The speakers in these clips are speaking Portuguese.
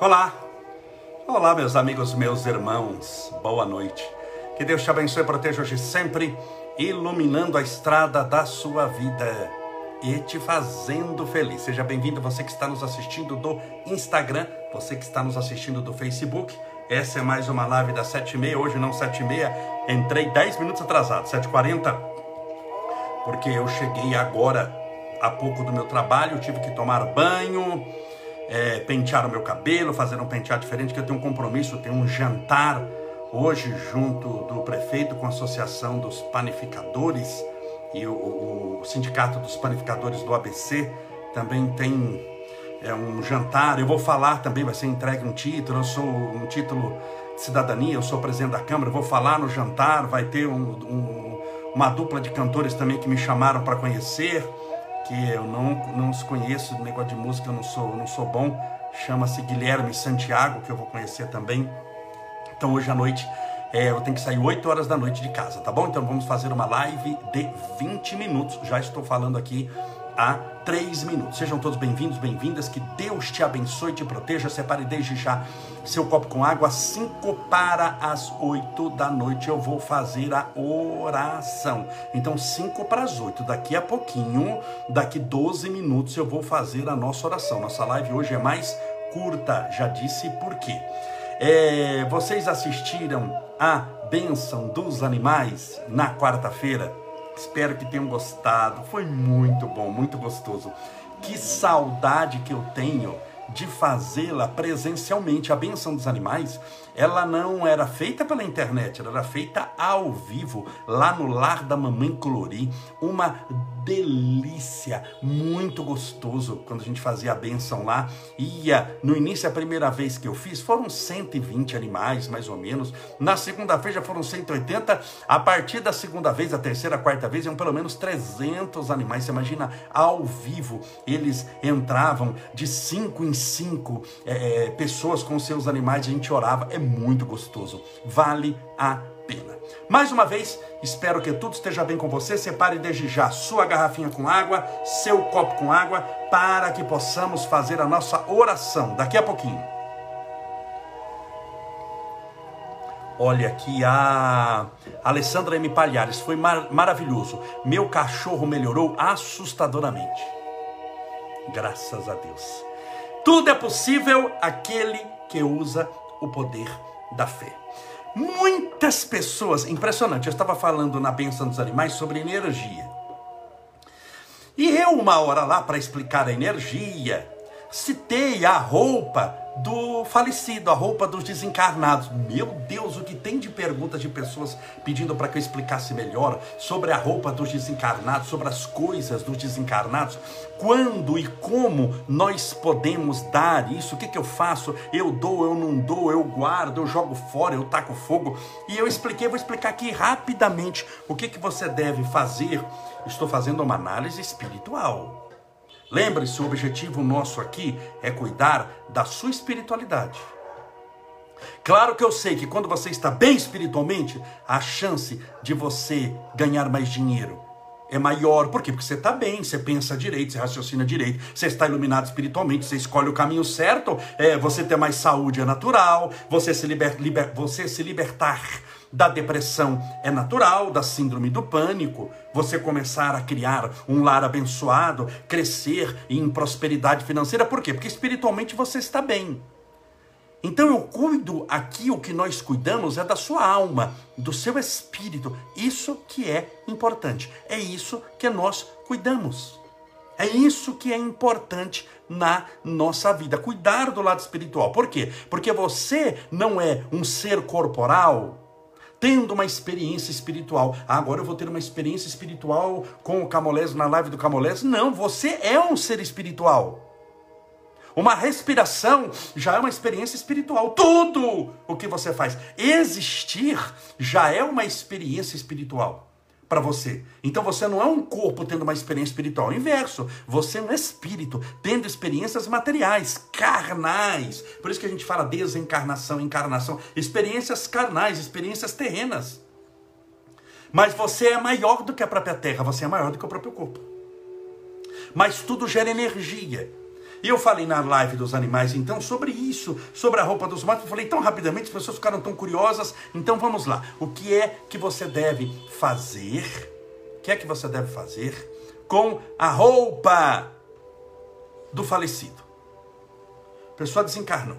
Olá, olá, meus amigos, meus irmãos, boa noite. Que Deus te abençoe e proteja hoje sempre, iluminando a estrada da sua vida e te fazendo feliz. Seja bem-vindo, você que está nos assistindo do Instagram, você que está nos assistindo do Facebook. Essa é mais uma live das 7h30, hoje não 7h30, entrei 10 minutos atrasado, 7h40, porque eu cheguei agora há pouco do meu trabalho, tive que tomar banho é, pentear o meu cabelo, fazer um penteado diferente, que eu tenho um compromisso, eu tenho um jantar hoje junto do prefeito com a Associação dos Panificadores e o, o, o Sindicato dos Panificadores do ABC também tem é, um jantar. Eu vou falar também, vai ser entregue um título, eu sou um título de cidadania, eu sou presidente da Câmara, eu vou falar no jantar, vai ter um, um, uma dupla de cantores também que me chamaram para conhecer que eu não, não os conheço, negócio de música eu não sou, não sou bom, chama-se Guilherme Santiago, que eu vou conhecer também. Então hoje à noite é, eu tenho que sair 8 horas da noite de casa, tá bom? Então vamos fazer uma live de 20 minutos. Já estou falando aqui há três minutos. Sejam todos bem-vindos, bem-vindas. Que Deus te abençoe te proteja. Separe desde já seu copo com água. Cinco para as oito da noite eu vou fazer a oração. Então, cinco para as oito. Daqui a pouquinho, daqui 12 minutos, eu vou fazer a nossa oração. Nossa live hoje é mais curta. Já disse por quê. É, vocês assistiram a bênção dos animais na quarta-feira? Espero que tenham gostado. Foi muito bom, muito gostoso. Que saudade que eu tenho de fazê-la presencialmente. A benção dos animais, ela não era feita pela internet, ela era feita ao vivo, lá no lar da mamãe Colori. Uma delícia, muito gostoso quando a gente fazia a benção lá. Ia, no início, a primeira vez que eu fiz, foram 120 animais, mais ou menos. Na segunda vez já foram 180. A partir da segunda vez, a terceira, a quarta vez, iam pelo menos 300 animais. Você imagina, ao vivo, eles entravam de cinco em cinco é pessoas com seus animais, a gente orava. É muito gostoso. Vale a pena. Mais uma vez, espero que tudo esteja bem com você. Separe desde já sua garrafinha com água, seu copo com água, para que possamos fazer a nossa oração daqui a pouquinho. Olha aqui a Alessandra M. Palhares, foi mar maravilhoso. Meu cachorro melhorou assustadoramente. Graças a Deus. Tudo é possível aquele que usa o poder da fé. Muitas pessoas, impressionante, eu estava falando na Benção dos Animais sobre energia. E eu, uma hora lá, para explicar a energia, citei a roupa do falecido, a roupa dos desencarnados. Meu Deus, o que tem de perguntas de pessoas pedindo para que eu explicasse melhor sobre a roupa dos desencarnados, sobre as coisas dos desencarnados. Quando e como nós podemos dar isso? O que, que eu faço? Eu dou, eu não dou, eu guardo, eu jogo fora, eu taco fogo. E eu expliquei, vou explicar aqui rapidamente o que, que você deve fazer. Estou fazendo uma análise espiritual. Lembre-se, o objetivo nosso aqui é cuidar da sua espiritualidade. Claro que eu sei que quando você está bem espiritualmente, a chance de você ganhar mais dinheiro é maior. Por quê? Porque você está bem, você pensa direito, você raciocina direito, você está iluminado espiritualmente, você escolhe o caminho certo, é, você ter mais saúde é natural, você se, liber, liber, você se libertar da depressão é natural, da síndrome do pânico, você começar a criar um lar abençoado, crescer em prosperidade financeira, por quê? Porque espiritualmente você está bem. Então eu cuido aqui, o que nós cuidamos é da sua alma, do seu espírito. Isso que é importante. É isso que nós cuidamos. É isso que é importante na nossa vida. Cuidar do lado espiritual. Por quê? Porque você não é um ser corporal tendo uma experiência espiritual. Ah, agora eu vou ter uma experiência espiritual com o Camolés na live do Camolés. Não, você é um ser espiritual. Uma respiração já é uma experiência espiritual. Tudo o que você faz, existir já é uma experiência espiritual para você. Então você não é um corpo tendo uma experiência espiritual, é inverso. Você é um espírito tendo experiências materiais, carnais. Por isso que a gente fala desencarnação, encarnação, experiências carnais, experiências terrenas. Mas você é maior do que a própria terra, você é maior do que o próprio corpo. Mas tudo gera energia. E eu falei na live dos animais, então, sobre isso, sobre a roupa dos mortos. Eu falei tão rapidamente, as pessoas ficaram tão curiosas. Então, vamos lá. O que é que você deve fazer? O que é que você deve fazer com a roupa do falecido? A pessoa desencarnou.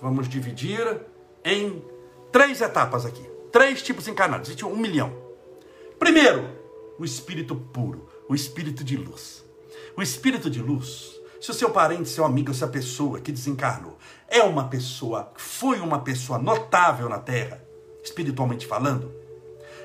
Vamos dividir em três etapas aqui. Três tipos encarnados. Existe um milhão. Primeiro, o espírito puro, o espírito de luz. O espírito de luz, se o seu parente, seu amigo, essa pessoa que desencarnou é uma pessoa, foi uma pessoa notável na Terra, espiritualmente falando,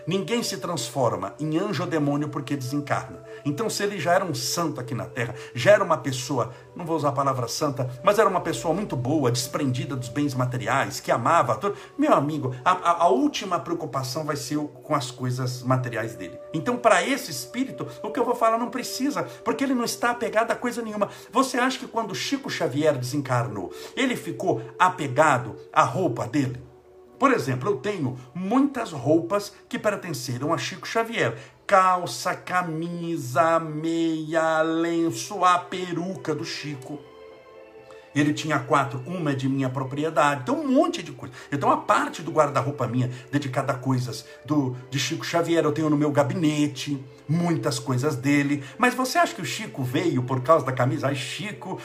Ninguém se transforma em anjo ou demônio porque desencarna. Então, se ele já era um santo aqui na terra, já era uma pessoa, não vou usar a palavra santa, mas era uma pessoa muito boa, desprendida dos bens materiais, que amava tudo. Meu amigo, a, a, a última preocupação vai ser com as coisas materiais dele. Então, para esse espírito, o que eu vou falar não precisa, porque ele não está apegado a coisa nenhuma. Você acha que quando Chico Xavier desencarnou, ele ficou apegado à roupa dele? Por exemplo, eu tenho muitas roupas que pertenceram a Chico Xavier. Calça, camisa, meia, lenço, a peruca do Chico. Ele tinha quatro, uma é de minha propriedade, então um monte de coisa. Então a parte do guarda-roupa minha dedicada a coisas do de Chico Xavier eu tenho no meu gabinete muitas coisas dele. Mas você acha que o Chico veio por causa da camisa? Ai, Chico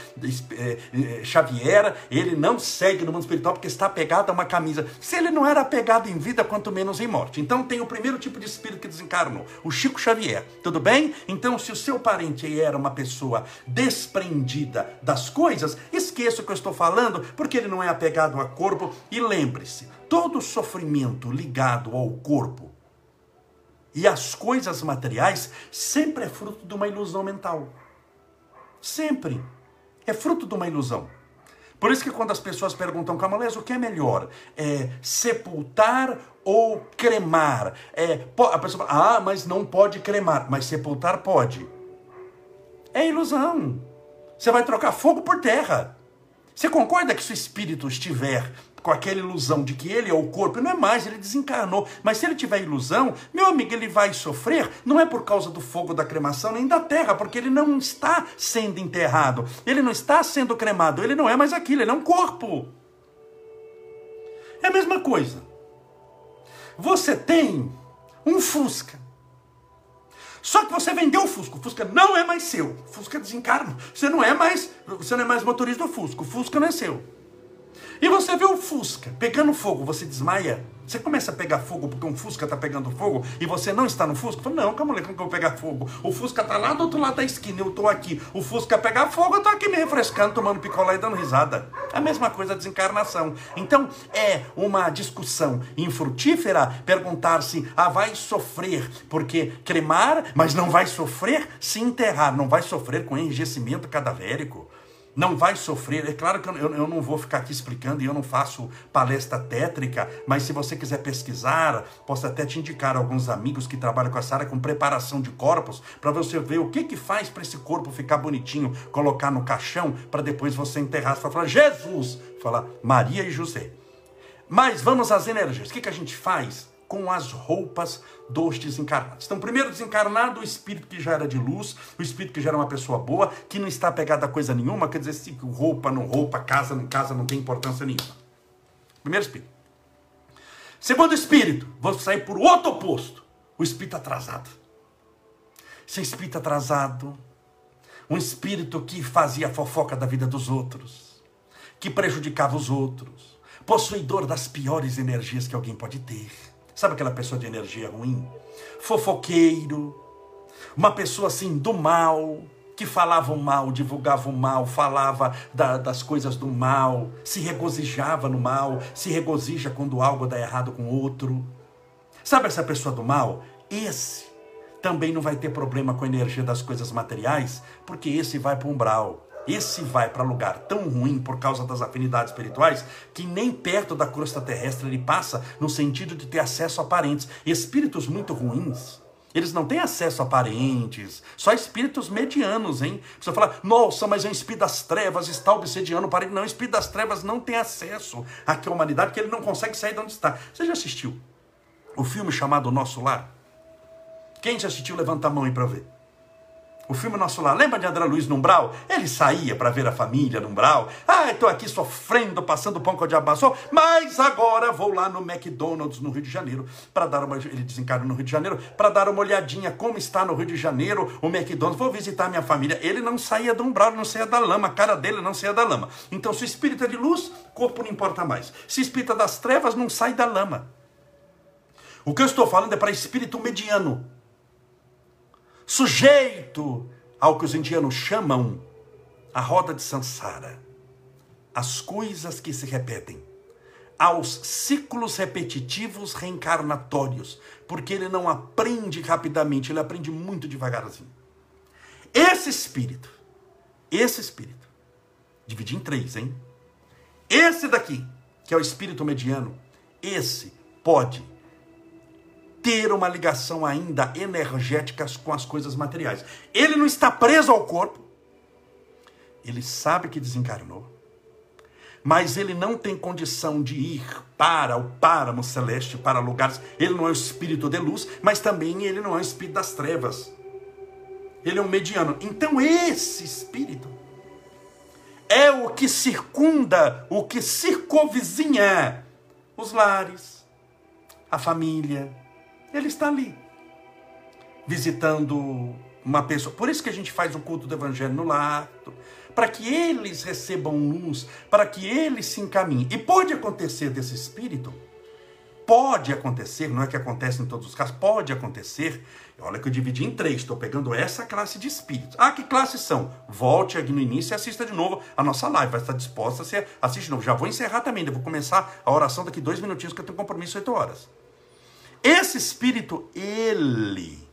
é, é, Xavier, ele não segue no mundo espiritual porque está apegado a uma camisa. Se ele não era apegado em vida, quanto menos em morte. Então tem o primeiro tipo de espírito que desencarnou, o Chico Xavier. Tudo bem? Então, se o seu parente era uma pessoa desprendida das coisas, esqueça o que eu estou falando, porque ele não é apegado a corpo. E lembre-se, todo sofrimento ligado ao corpo e as coisas materiais sempre é fruto de uma ilusão mental. Sempre. É fruto de uma ilusão. Por isso que quando as pessoas perguntam, Camolés, o que é melhor? É sepultar ou cremar? É, a pessoa fala, ah, mas não pode cremar, mas sepultar pode. É ilusão. Você vai trocar fogo por terra. Você concorda que se o espírito estiver com aquela ilusão de que ele é o corpo, não é mais, ele desencarnou. Mas se ele tiver ilusão, meu amigo, ele vai sofrer, não é por causa do fogo da cremação nem da terra, porque ele não está sendo enterrado, ele não está sendo cremado, ele não é mais aquilo, ele é um corpo. É a mesma coisa. Você tem um Fusca. Só que você vendeu o Fusca, o Fusca não é mais seu. O Fusca desencarna. Você não é mais, você não é mais motorista do Fusca, o Fusca não é seu. E você vê o Fusca pegando fogo, você desmaia. Você começa a pegar fogo porque um Fusca está pegando fogo e você não está no Fusca? Fala, não, calma aí, como que eu vou pegar fogo? O Fusca está lá do outro lado da esquina, eu estou aqui. O Fusca pegar fogo, eu estou aqui me refrescando, tomando picolé e dando risada. É a mesma coisa a desencarnação. Então, é uma discussão infrutífera perguntar se ah, vai sofrer porque cremar, mas não vai sofrer se enterrar, não vai sofrer com enrijecimento cadavérico não vai sofrer. É claro que eu, não vou ficar aqui explicando e eu não faço palestra tétrica, mas se você quiser pesquisar, posso até te indicar alguns amigos que trabalham com essa área com preparação de corpos, para você ver o que que faz para esse corpo ficar bonitinho, colocar no caixão, para depois você enterrar. Você falar, Jesus! Falar Maria e José. Mas vamos às energias. O que, que a gente faz? Com as roupas dos desencarnados. Então, primeiro desencarnado, o espírito que já era de luz, o espírito que já era uma pessoa boa, que não está pegado a coisa nenhuma, quer dizer, se roupa, não roupa, casa, não casa, não tem importância nenhuma. Primeiro espírito. Segundo espírito, vou sair por outro oposto, o espírito atrasado. Esse espírito atrasado, um espírito que fazia fofoca da vida dos outros, que prejudicava os outros, possuidor das piores energias que alguém pode ter Sabe aquela pessoa de energia ruim? Fofoqueiro, uma pessoa assim do mal, que falava o mal, divulgava o mal, falava da, das coisas do mal, se regozijava no mal, se regozija quando algo dá errado com outro. Sabe essa pessoa do mal? Esse também não vai ter problema com a energia das coisas materiais, porque esse vai para o umbral. Esse vai para lugar tão ruim por causa das afinidades espirituais que nem perto da crosta terrestre ele passa no sentido de ter acesso a parentes. Espíritos muito ruins, eles não têm acesso a parentes, só espíritos medianos, hein? Você fala, nossa, mas é um espírito das trevas, está obsediando o parente. Não, o espírito das trevas não tem acesso aqui à humanidade, porque ele não consegue sair de onde está. Você já assistiu o filme chamado Nosso Lar? Quem já assistiu, levanta a mão aí para ver. O filme Nosso Lar, lembra de André Luiz no? Ele saía para ver a família no. Ah, estou aqui sofrendo, passando pão com o diabo mas agora vou lá no McDonald's no Rio de Janeiro para dar uma. Ele desencarna no Rio de Janeiro para dar uma olhadinha como está no Rio de Janeiro o McDonald's. Vou visitar minha família. Ele não saía do umbral, não saía da lama, a cara dele não saía da lama. Então, se o espírito é de luz, corpo não importa mais. Se espírito é das trevas, não sai da lama. O que eu estou falando é para espírito mediano sujeito ao que os indianos chamam a roda de Sansara, as coisas que se repetem, aos ciclos repetitivos reencarnatórios, porque ele não aprende rapidamente, ele aprende muito devagarzinho. Esse espírito, esse espírito, dividi em três, hein? Esse daqui, que é o espírito mediano, esse pode ter uma ligação ainda energética com as coisas materiais. Ele não está preso ao corpo. Ele sabe que desencarnou. Mas ele não tem condição de ir para o páramo celeste, para lugares. Ele não é o espírito de luz, mas também ele não é o espírito das trevas. Ele é um mediano. Então, esse espírito é o que circunda, o que circunvizinha os lares, a família, ele está ali, visitando uma pessoa. Por isso que a gente faz o culto do evangelho no lar, para que eles recebam luz, para que eles se encaminhem. E pode acontecer desse espírito, pode acontecer, não é que acontece em todos os casos, pode acontecer. Olha que eu dividi em três, estou pegando essa classe de espíritos. Ah, que classes são? Volte aqui no início e assista de novo a nossa live. Vai estar disposta a assiste de novo. Já vou encerrar também, eu vou começar a oração daqui dois minutinhos, que eu tenho compromisso oito horas. Esse espírito, ele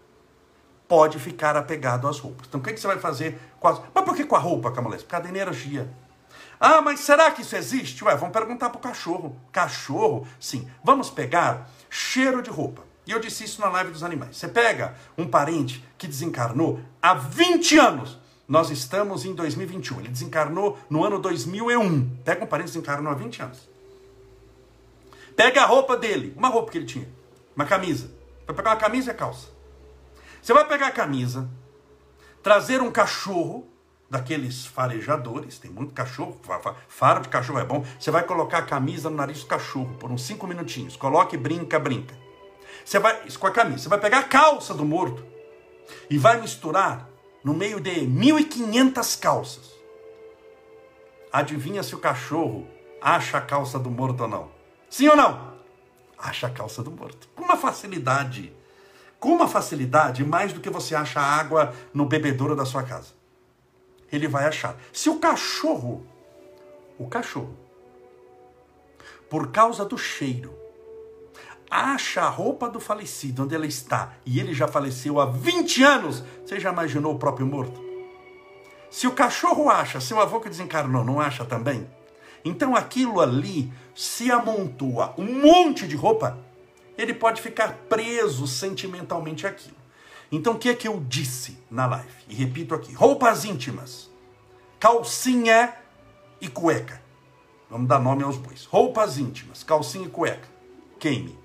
pode ficar apegado às roupas. Então, o que, que você vai fazer com as... Mas por que com a roupa, Camolés? Por causa da energia. Ah, mas será que isso existe? Ué, vamos perguntar para o cachorro. Cachorro, sim. Vamos pegar cheiro de roupa. E eu disse isso na live dos animais. Você pega um parente que desencarnou há 20 anos. Nós estamos em 2021. Ele desencarnou no ano 2001. Pega um parente que desencarnou há 20 anos. Pega a roupa dele, uma roupa que ele tinha. Uma camisa. Vai pegar uma camisa e a calça. Você vai pegar a camisa, trazer um cachorro, daqueles farejadores, tem muito cachorro, faro de cachorro é bom. Você vai colocar a camisa no nariz do cachorro por uns cinco minutinhos. Coloque, brinca, brinca. Você vai, isso com a camisa, você vai pegar a calça do morto e vai misturar no meio de 1.500 calças. Adivinha se o cachorro acha a calça do morto ou não? Sim ou não? Acha a calça do morto. Com uma facilidade. Com uma facilidade mais do que você acha água no bebedouro da sua casa. Ele vai achar. Se o cachorro, o cachorro, por causa do cheiro, acha a roupa do falecido onde ela está e ele já faleceu há 20 anos, você já imaginou o próprio morto? Se o cachorro acha, seu avô que desencarnou não acha também? Então aquilo ali se amontoa um monte de roupa, ele pode ficar preso sentimentalmente àquilo. Então o que é que eu disse na live? E repito aqui: roupas íntimas, calcinha e cueca. Vamos dar nome aos bois. Roupas íntimas, calcinha e cueca. Queime.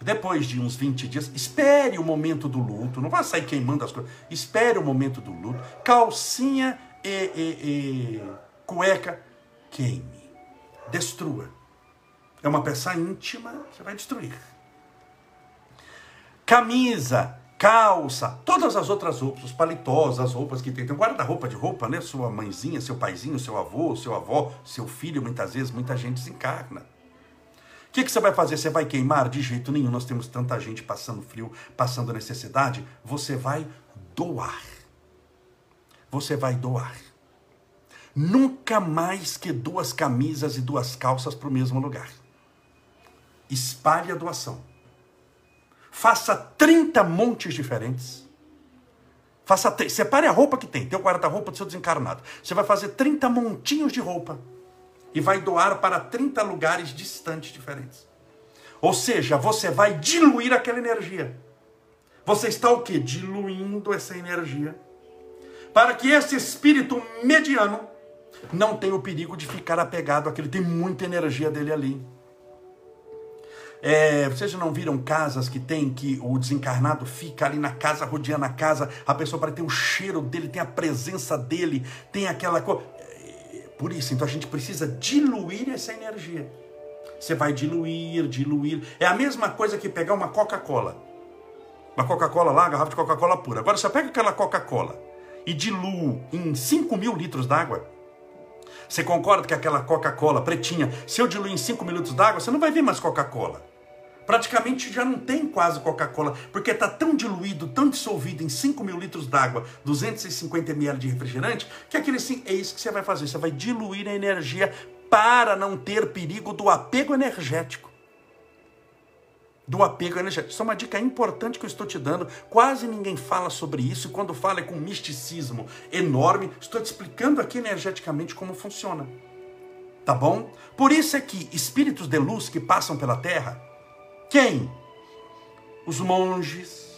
Depois de uns 20 dias, espere o momento do luto. Não vá sair queimando as coisas. Espere o momento do luto. Calcinha e, e, e cueca queime, destrua. É uma peça íntima, você vai destruir. Camisa, calça, todas as outras roupas, os paletós, as roupas que tem. Tem um guarda-roupa de roupa, né? Sua mãezinha, seu paizinho, seu avô, seu avó, seu filho, muitas vezes, muita gente desencarna. O que, que você vai fazer? Você vai queimar? De jeito nenhum, nós temos tanta gente passando frio, passando necessidade. Você vai doar. Você vai doar. Nunca mais que duas camisas e duas calças para o mesmo lugar. Espalhe a doação. Faça 30 montes diferentes. Faça separe a roupa que tem, o guarda-roupa do seu desencarnado. Você vai fazer 30 montinhos de roupa e vai doar para 30 lugares distantes diferentes. Ou seja, você vai diluir aquela energia. Você está o que? Diluindo essa energia. Para que esse espírito mediano não tem o perigo de ficar apegado àquilo, tem muita energia dele ali. É, vocês já não viram casas que tem que o desencarnado fica ali na casa, rodeando a casa, a pessoa para ter o cheiro dele, tem a presença dele, tem aquela coisa. É, por isso, então a gente precisa diluir essa energia. Você vai diluir, diluir. É a mesma coisa que pegar uma Coca-Cola. Uma Coca-Cola lá, garrafa de Coca-Cola pura. Agora você pega aquela Coca-Cola e dilui em 5 mil litros d'água. Você concorda que aquela Coca-Cola pretinha, se eu diluir em 5 minutos d'água, você não vai ver mais Coca-Cola. Praticamente já não tem quase Coca-Cola, porque está tão diluído, tão dissolvido em 5 mil litros d'água, 250 ml de refrigerante, que aquele sim, é isso que você vai fazer. Você vai diluir a energia para não ter perigo do apego energético do apego energético. Isso é uma dica importante que eu estou te dando. Quase ninguém fala sobre isso, e quando fala é com misticismo enorme. Estou te explicando aqui energeticamente como funciona. Tá bom? Por isso é que espíritos de luz que passam pela terra, quem? Os monges,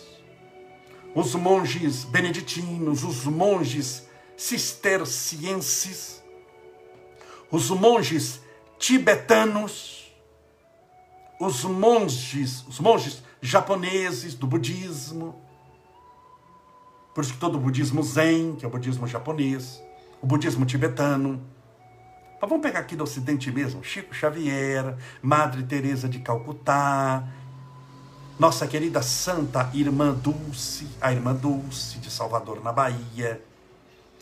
os monges beneditinos, os monges cistercienses, os monges tibetanos, os monges, os monges japoneses do budismo. Por isso que todo o budismo zen, que é o budismo japonês, o budismo tibetano. Mas vamos pegar aqui do ocidente mesmo, Chico Xavier, Madre Teresa de Calcutá, nossa querida Santa Irmã Dulce, a Irmã Dulce de Salvador na Bahia,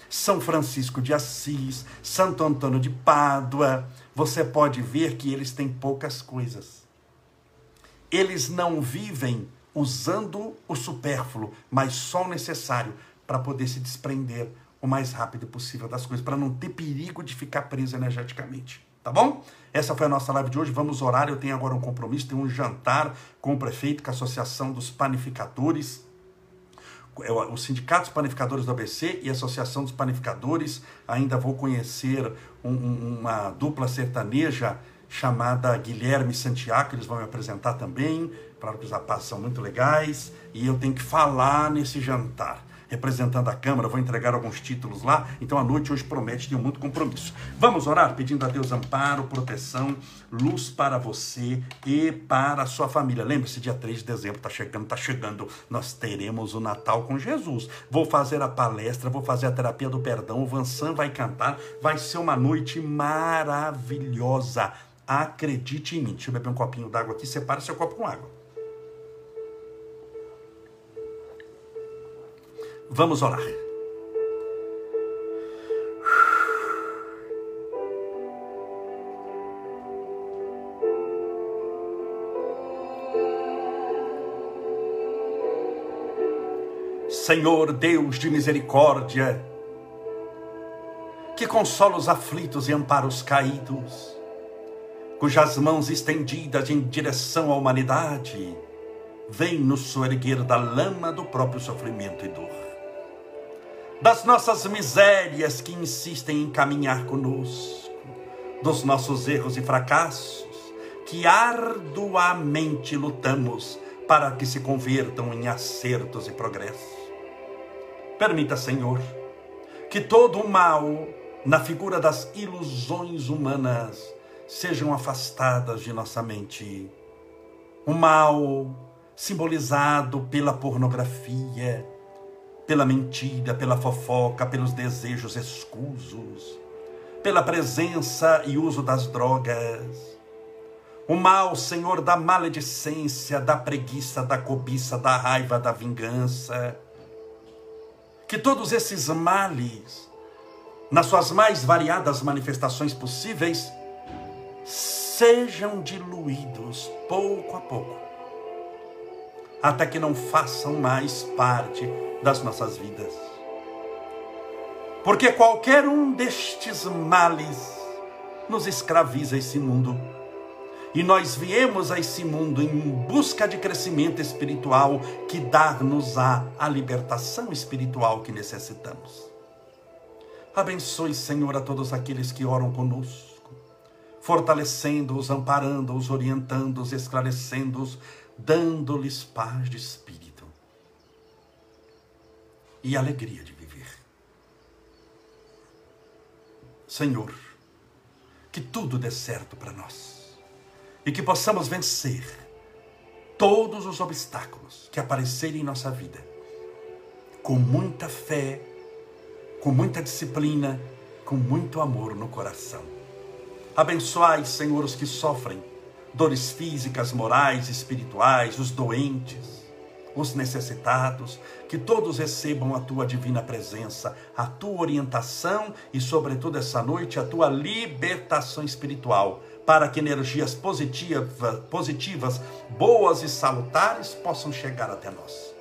São Francisco de Assis, Santo Antônio de Pádua, você pode ver que eles têm poucas coisas eles não vivem usando o supérfluo, mas só o necessário para poder se desprender o mais rápido possível das coisas, para não ter perigo de ficar preso energeticamente. Tá bom? Essa foi a nossa live de hoje. Vamos orar. Eu tenho agora um compromisso, tenho um jantar com o prefeito, com a Associação dos Panificadores, é o Sindicato dos Panificadores do ABC e a Associação dos Panificadores. Ainda vou conhecer um, uma dupla sertaneja chamada Guilherme Santiago, eles vão me apresentar também. Claro que os rapazes são muito legais e eu tenho que falar nesse jantar. Representando a Câmara, vou entregar alguns títulos lá. Então a noite hoje promete ter muito compromisso. Vamos orar pedindo a Deus amparo, proteção, luz para você e para a sua família. Lembre-se, dia 3 de dezembro está chegando, está chegando. Nós teremos o Natal com Jesus. Vou fazer a palestra, vou fazer a terapia do perdão. O Vansan vai cantar. Vai ser uma noite maravilhosa Acredite em mim. Deixa eu beber um copinho d'água aqui. Separe seu copo com água. Vamos orar. Senhor Deus de misericórdia, que consola os aflitos e ampara os caídos, cujas mãos estendidas em direção à humanidade vêm nos soerguer da lama do próprio sofrimento e dor. Das nossas misérias que insistem em caminhar conosco, dos nossos erros e fracassos, que arduamente lutamos para que se convertam em acertos e progressos. Permita, Senhor, que todo o mal, na figura das ilusões humanas, sejam afastadas de nossa mente. O mal simbolizado pela pornografia, pela mentira, pela fofoca, pelos desejos escusos, pela presença e uso das drogas. O mal, Senhor, da maledicência, da preguiça, da cobiça, da raiva, da vingança. Que todos esses males, nas suas mais variadas manifestações possíveis, sejam diluídos pouco a pouco, até que não façam mais parte das nossas vidas. Porque qualquer um destes males nos escraviza esse mundo. E nós viemos a esse mundo em busca de crescimento espiritual que dá-nos a, a libertação espiritual que necessitamos. Abençoe, Senhor, a todos aqueles que oram conosco fortalecendo-os, amparando-os, orientando-os, esclarecendo-os, dando-lhes paz de espírito e alegria de viver. Senhor, que tudo dê certo para nós e que possamos vencer todos os obstáculos que aparecerem em nossa vida, com muita fé, com muita disciplina, com muito amor no coração. Abençoai, Senhor, os que sofrem dores físicas, morais, espirituais, os doentes, os necessitados, que todos recebam a tua divina presença, a tua orientação e, sobretudo, essa noite, a tua libertação espiritual, para que energias positivas, positivas boas e salutares possam chegar até nós.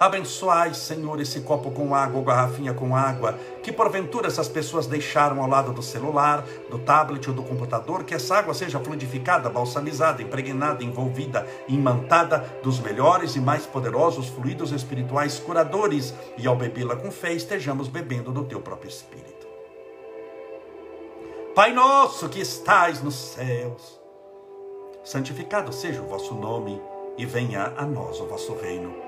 Abençoai, Senhor, esse copo com água ou garrafinha com água, que porventura essas pessoas deixaram ao lado do celular, do tablet ou do computador, que essa água seja fluidificada, balsamizada, impregnada, envolvida, imantada dos melhores e mais poderosos fluidos espirituais curadores, e ao bebê-la com fé, estejamos bebendo do teu próprio Espírito. Pai nosso que estais nos céus, santificado seja o vosso nome, e venha a nós o vosso reino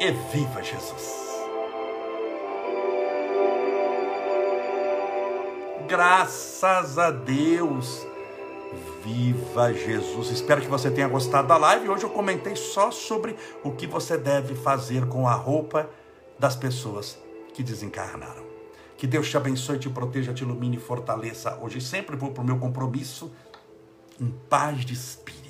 e viva Jesus! Graças a Deus! Viva Jesus! Espero que você tenha gostado da live. Hoje eu comentei só sobre o que você deve fazer com a roupa das pessoas que desencarnaram. Que Deus te abençoe, te proteja, te ilumine e fortaleça. Hoje sempre vou para o meu compromisso em paz de espírito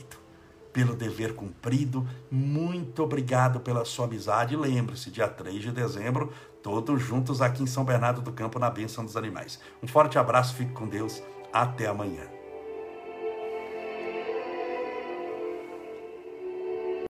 pelo dever cumprido. Muito obrigado pela sua amizade. Lembre-se, dia 3 de dezembro, todos juntos aqui em São Bernardo do Campo, na Bênção dos Animais. Um forte abraço, fique com Deus. Até amanhã.